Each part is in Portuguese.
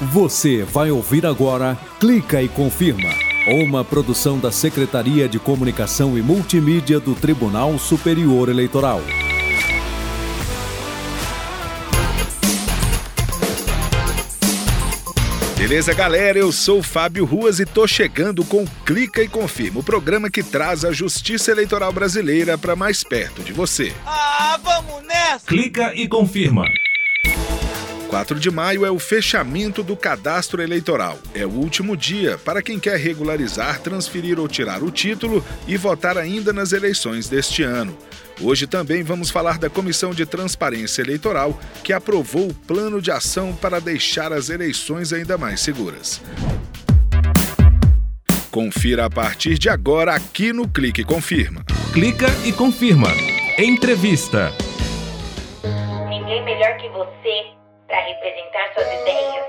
Você vai ouvir agora Clica e Confirma, uma produção da Secretaria de Comunicação e Multimídia do Tribunal Superior Eleitoral. Beleza, galera? Eu sou o Fábio Ruas e tô chegando com Clica e Confirma, o programa que traz a justiça eleitoral brasileira para mais perto de você. Ah, vamos nessa! Clica e confirma. 4 de maio é o fechamento do cadastro eleitoral. É o último dia para quem quer regularizar, transferir ou tirar o título e votar ainda nas eleições deste ano. Hoje também vamos falar da Comissão de Transparência Eleitoral, que aprovou o plano de ação para deixar as eleições ainda mais seguras. Confira a partir de agora aqui no Clique Confirma. Clica e confirma. Entrevista. Ninguém melhor que você para representar suas ideias,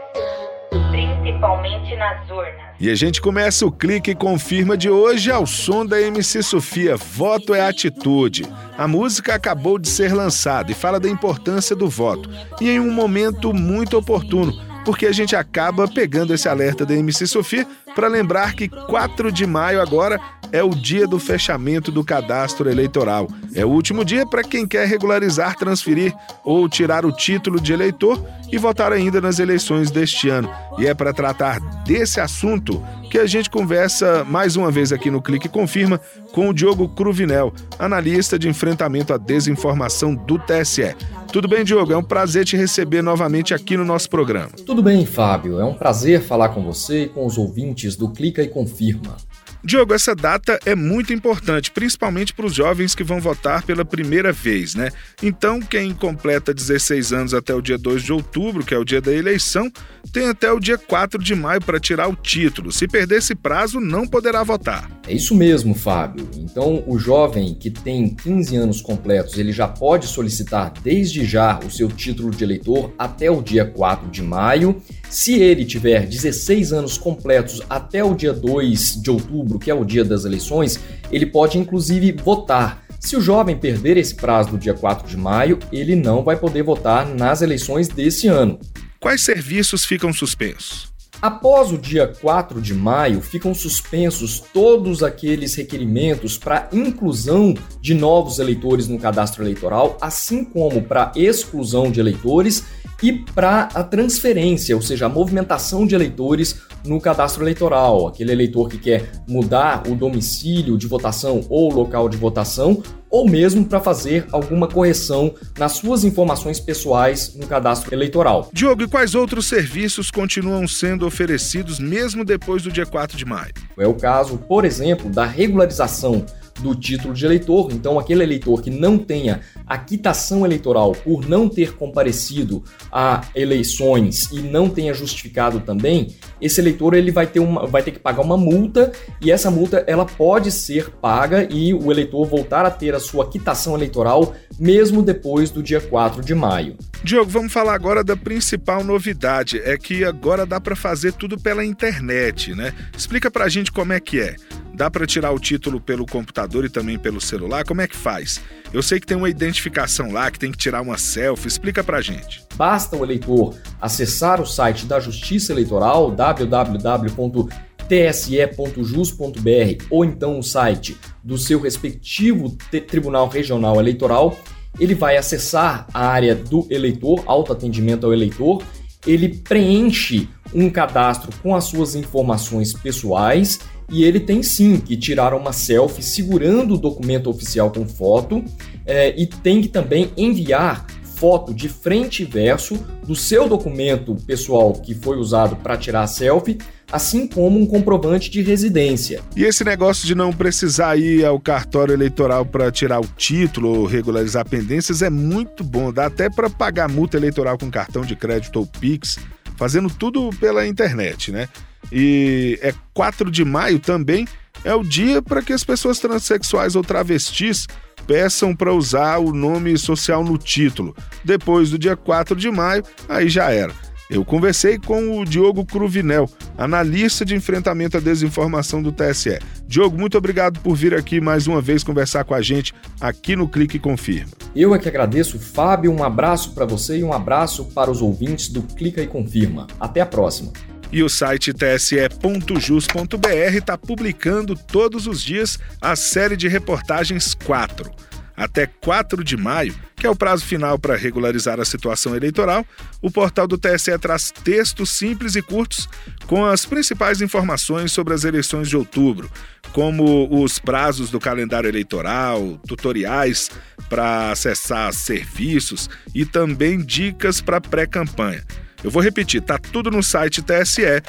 principalmente nas urnas. E a gente começa o clique e confirma de hoje ao som da MC Sofia, Voto é Atitude. A música acabou de ser lançada e fala da importância do voto, e em um momento muito oportuno, porque a gente acaba pegando esse alerta da MC Sofia para lembrar que 4 de maio agora é o dia do fechamento do cadastro eleitoral. É o último dia para quem quer regularizar, transferir ou tirar o título de eleitor e votar ainda nas eleições deste ano. E é para tratar desse assunto que a gente conversa mais uma vez aqui no Clique Confirma com o Diogo Cruvinel, analista de enfrentamento à desinformação do TSE. Tudo bem, Diogo? É um prazer te receber novamente aqui no nosso programa. Tudo bem, Fábio. É um prazer falar com você e com os ouvintes do Clica e Confirma. Diogo, essa data é muito importante, principalmente para os jovens que vão votar pela primeira vez, né? Então, quem completa 16 anos até o dia 2 de outubro, que é o dia da eleição, tem até o dia 4 de maio para tirar o título. Se perder esse prazo, não poderá votar. É isso mesmo, Fábio. Então, o jovem que tem 15 anos completos, ele já pode solicitar desde já o seu título de eleitor até o dia 4 de maio. Se ele tiver 16 anos completos até o dia 2 de outubro, que é o dia das eleições, ele pode inclusive votar. Se o jovem perder esse prazo do dia 4 de maio, ele não vai poder votar nas eleições desse ano. Quais serviços ficam suspensos? Após o dia 4 de maio, ficam suspensos todos aqueles requerimentos para inclusão de novos eleitores no cadastro eleitoral, assim como para exclusão de eleitores e para a transferência, ou seja, a movimentação de eleitores no cadastro eleitoral. Aquele eleitor que quer mudar o domicílio de votação ou local de votação, ou mesmo para fazer alguma correção nas suas informações pessoais no cadastro eleitoral. Diogo, e quais outros serviços continuam sendo oferecidos mesmo depois do dia 4 de maio? É o caso, por exemplo, da regularização do título de eleitor. Então, aquele eleitor que não tenha a quitação eleitoral por não ter comparecido a eleições e não tenha justificado também, esse eleitor ele vai ter, uma, vai ter que pagar uma multa e essa multa ela pode ser paga e o eleitor voltar a ter a sua quitação eleitoral mesmo depois do dia 4 de maio. Diogo, vamos falar agora da principal novidade, é que agora dá para fazer tudo pela internet, né? Explica pra gente como é que é. Dá para tirar o título pelo computador e também pelo celular? Como é que faz? Eu sei que tem uma identificação lá, que tem que tirar uma selfie. Explica pra gente. Basta o eleitor acessar o site da Justiça Eleitoral, www.tse.jus.br, ou então o site do seu respectivo Tribunal Regional Eleitoral. Ele vai acessar a área do eleitor, autoatendimento ao eleitor, ele preenche um cadastro com as suas informações pessoais e ele tem sim que tirar uma selfie segurando o documento oficial com foto é, e tem que também enviar foto de frente e verso do seu documento pessoal que foi usado para tirar a selfie, assim como um comprovante de residência. E esse negócio de não precisar ir ao cartório eleitoral para tirar o título ou regularizar pendências é muito bom, dá até para pagar multa eleitoral com cartão de crédito ou Pix, fazendo tudo pela internet, né? e é 4 de maio também, é o dia para que as pessoas transexuais ou travestis peçam para usar o nome social no título. Depois do dia 4 de maio, aí já era. Eu conversei com o Diogo Cruvinel, analista de enfrentamento à desinformação do TSE. Diogo, muito obrigado por vir aqui mais uma vez conversar com a gente aqui no Clique Confirma. Eu é que agradeço, Fábio. Um abraço para você e um abraço para os ouvintes do Clica e Confirma. Até a próxima. E o site tse.jus.br está publicando todos os dias a série de reportagens 4 até 4 de maio, que é o prazo final para regularizar a situação eleitoral, o portal do TSE traz textos simples e curtos com as principais informações sobre as eleições de outubro, como os prazos do calendário eleitoral, tutoriais para acessar serviços e também dicas para pré-campanha. Eu vou repetir, tá tudo no site tse.jus.br.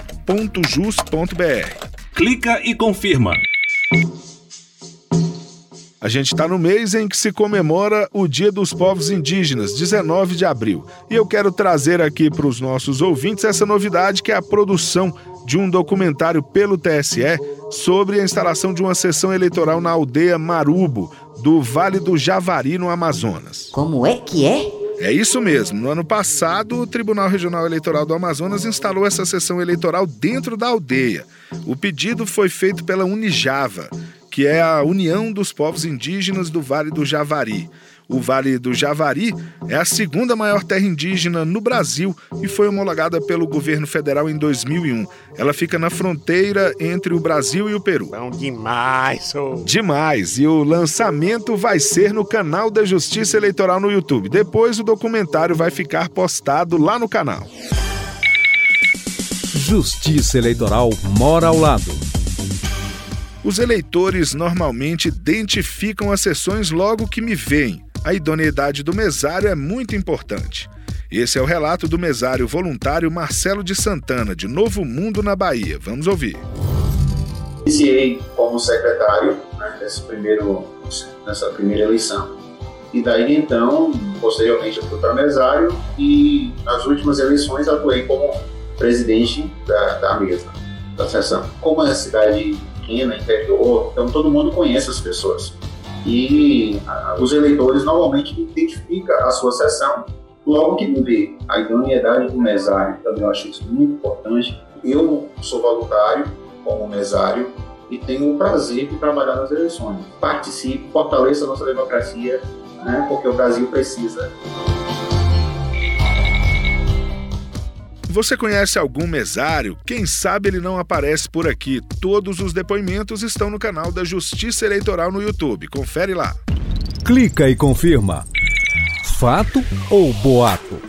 Clica e confirma. A gente está no mês em que se comemora o Dia dos Povos Indígenas, 19 de abril. E eu quero trazer aqui para os nossos ouvintes essa novidade que é a produção de um documentário pelo TSE sobre a instalação de uma sessão eleitoral na aldeia Marubo, do Vale do Javari, no Amazonas. Como é que é? É isso mesmo. No ano passado, o Tribunal Regional Eleitoral do Amazonas instalou essa sessão eleitoral dentro da aldeia. O pedido foi feito pela Unijava, que é a União dos Povos Indígenas do Vale do Javari. O Vale do Javari é a segunda maior terra indígena no Brasil e foi homologada pelo governo federal em 2001. Ela fica na fronteira entre o Brasil e o Peru. Bom demais, oh. Demais! E o lançamento vai ser no canal da Justiça Eleitoral no YouTube. Depois o documentário vai ficar postado lá no canal. Justiça Eleitoral mora ao lado. Os eleitores normalmente identificam as sessões logo que me veem. A idoneidade do mesário é muito importante. Esse é o relato do mesário voluntário Marcelo de Santana, de Novo Mundo, na Bahia. Vamos ouvir. Iniciei como secretário né, nesse primeiro, nessa primeira eleição. E daí então, posteriormente, eu fui para mesário e nas últimas eleições atuei como presidente da, da mesa, da sessão. Como é a cidade pequena, interior, então todo mundo conhece as pessoas. E a, os eleitores normalmente identificam a sua sessão logo que vê a idoneidade do mesário, também eu acho isso muito importante. Eu sou voluntário como mesário e tenho o prazer de trabalhar nas eleições. Participe, fortaleça a nossa democracia, né, porque o Brasil precisa. Você conhece algum mesário? Quem sabe ele não aparece por aqui. Todos os depoimentos estão no canal da Justiça Eleitoral no YouTube. Confere lá. Clica e confirma. Fato ou boato?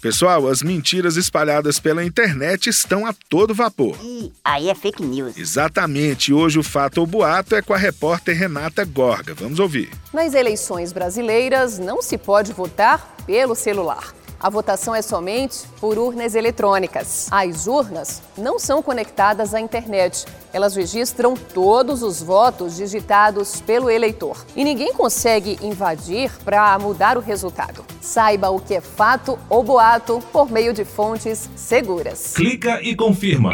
Pessoal, as mentiras espalhadas pela internet estão a todo vapor. Ih, aí é fake news. Exatamente. Hoje o fato ou boato é com a repórter Renata Gorga. Vamos ouvir. Nas eleições brasileiras, não se pode votar pelo celular. A votação é somente por urnas eletrônicas. As urnas não são conectadas à internet. Elas registram todos os votos digitados pelo eleitor. E ninguém consegue invadir para mudar o resultado. Saiba o que é fato ou boato por meio de fontes seguras. Clica e confirma.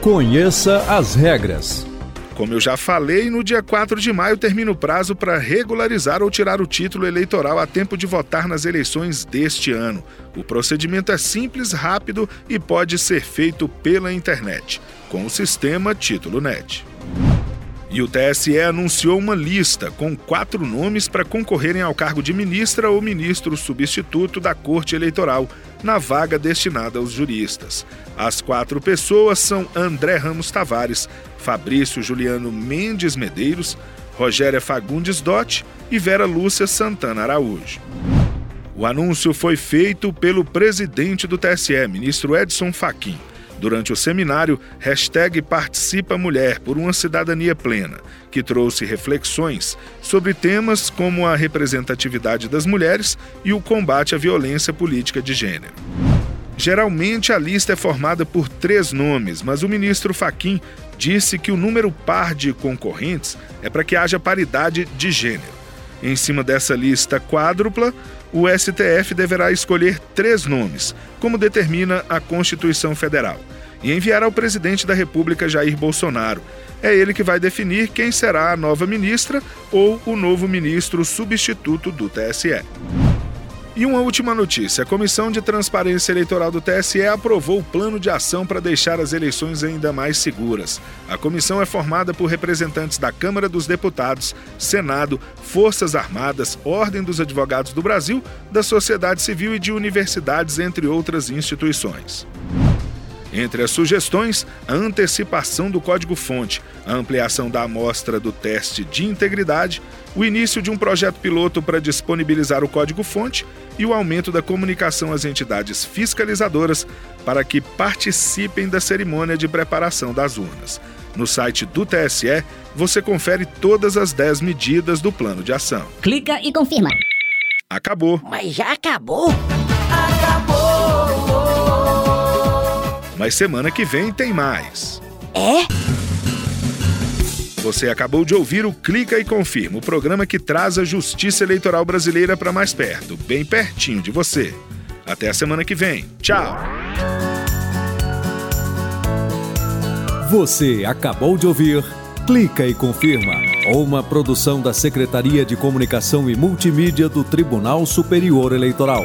Conheça as regras. Como eu já falei, no dia 4 de maio termina o prazo para regularizar ou tirar o título eleitoral a tempo de votar nas eleições deste ano. O procedimento é simples, rápido e pode ser feito pela internet, com o sistema Título Net. E o TSE anunciou uma lista com quatro nomes para concorrerem ao cargo de ministra ou ministro substituto da Corte Eleitoral, na vaga destinada aos juristas. As quatro pessoas são André Ramos Tavares, Fabrício Juliano Mendes Medeiros, Rogéria Fagundes Dotti e Vera Lúcia Santana Araújo. O anúncio foi feito pelo presidente do TSE, ministro Edson Fachin durante o seminário hashtag Participa Mulher por uma Cidadania Plena, que trouxe reflexões sobre temas como a representatividade das mulheres e o combate à violência política de gênero. Geralmente a lista é formada por três nomes, mas o ministro Faquim disse que o número par de concorrentes é para que haja paridade de gênero. Em cima dessa lista quádrupla, o STF deverá escolher três nomes, como determina a Constituição Federal, e enviar ao presidente da República Jair Bolsonaro. É ele que vai definir quem será a nova ministra ou o novo ministro substituto do TSE. E uma última notícia: a Comissão de Transparência Eleitoral do TSE aprovou o plano de ação para deixar as eleições ainda mais seguras. A comissão é formada por representantes da Câmara dos Deputados, Senado, Forças Armadas, Ordem dos Advogados do Brasil, da sociedade civil e de universidades, entre outras instituições. Entre as sugestões, a antecipação do código-fonte, a ampliação da amostra do teste de integridade, o início de um projeto piloto para disponibilizar o código-fonte e o aumento da comunicação às entidades fiscalizadoras para que participem da cerimônia de preparação das urnas. No site do TSE, você confere todas as 10 medidas do plano de ação. Clica e confirma. Acabou. Mas já acabou? Mas semana que vem tem mais. É? Você acabou de ouvir o Clica e Confirma, o programa que traz a justiça eleitoral brasileira para mais perto, bem pertinho de você. Até a semana que vem. Tchau! Você acabou de ouvir Clica e Confirma, uma produção da Secretaria de Comunicação e Multimídia do Tribunal Superior Eleitoral.